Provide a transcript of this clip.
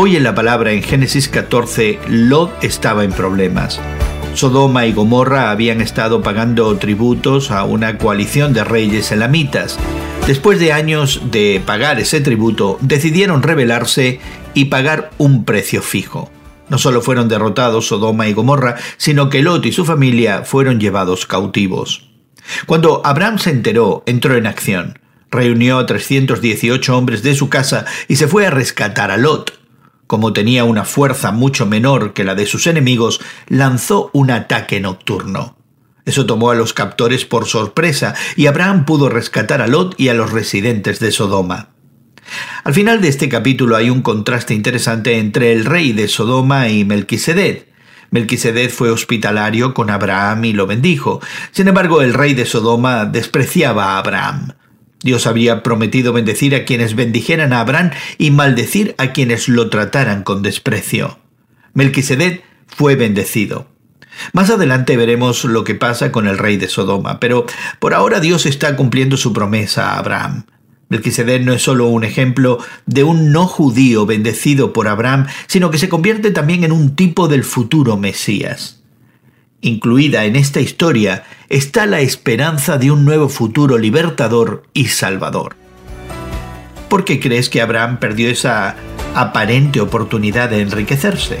Hoy en la palabra en Génesis 14, Lot estaba en problemas. Sodoma y Gomorra habían estado pagando tributos a una coalición de reyes elamitas. Después de años de pagar ese tributo, decidieron rebelarse y pagar un precio fijo. No solo fueron derrotados Sodoma y Gomorra, sino que Lot y su familia fueron llevados cautivos. Cuando Abraham se enteró, entró en acción. Reunió a 318 hombres de su casa y se fue a rescatar a Lot. Como tenía una fuerza mucho menor que la de sus enemigos, lanzó un ataque nocturno. Eso tomó a los captores por sorpresa y Abraham pudo rescatar a Lot y a los residentes de Sodoma. Al final de este capítulo hay un contraste interesante entre el rey de Sodoma y Melquisedec. Melquisedec fue hospitalario con Abraham y lo bendijo. Sin embargo, el rey de Sodoma despreciaba a Abraham. Dios había prometido bendecir a quienes bendijeran a Abraham y maldecir a quienes lo trataran con desprecio. Melquisedec fue bendecido. Más adelante veremos lo que pasa con el rey de Sodoma, pero por ahora Dios está cumpliendo su promesa a Abraham. Melquisedec no es solo un ejemplo de un no judío bendecido por Abraham, sino que se convierte también en un tipo del futuro Mesías. Incluida en esta historia está la esperanza de un nuevo futuro libertador y salvador. ¿Por qué crees que Abraham perdió esa aparente oportunidad de enriquecerse?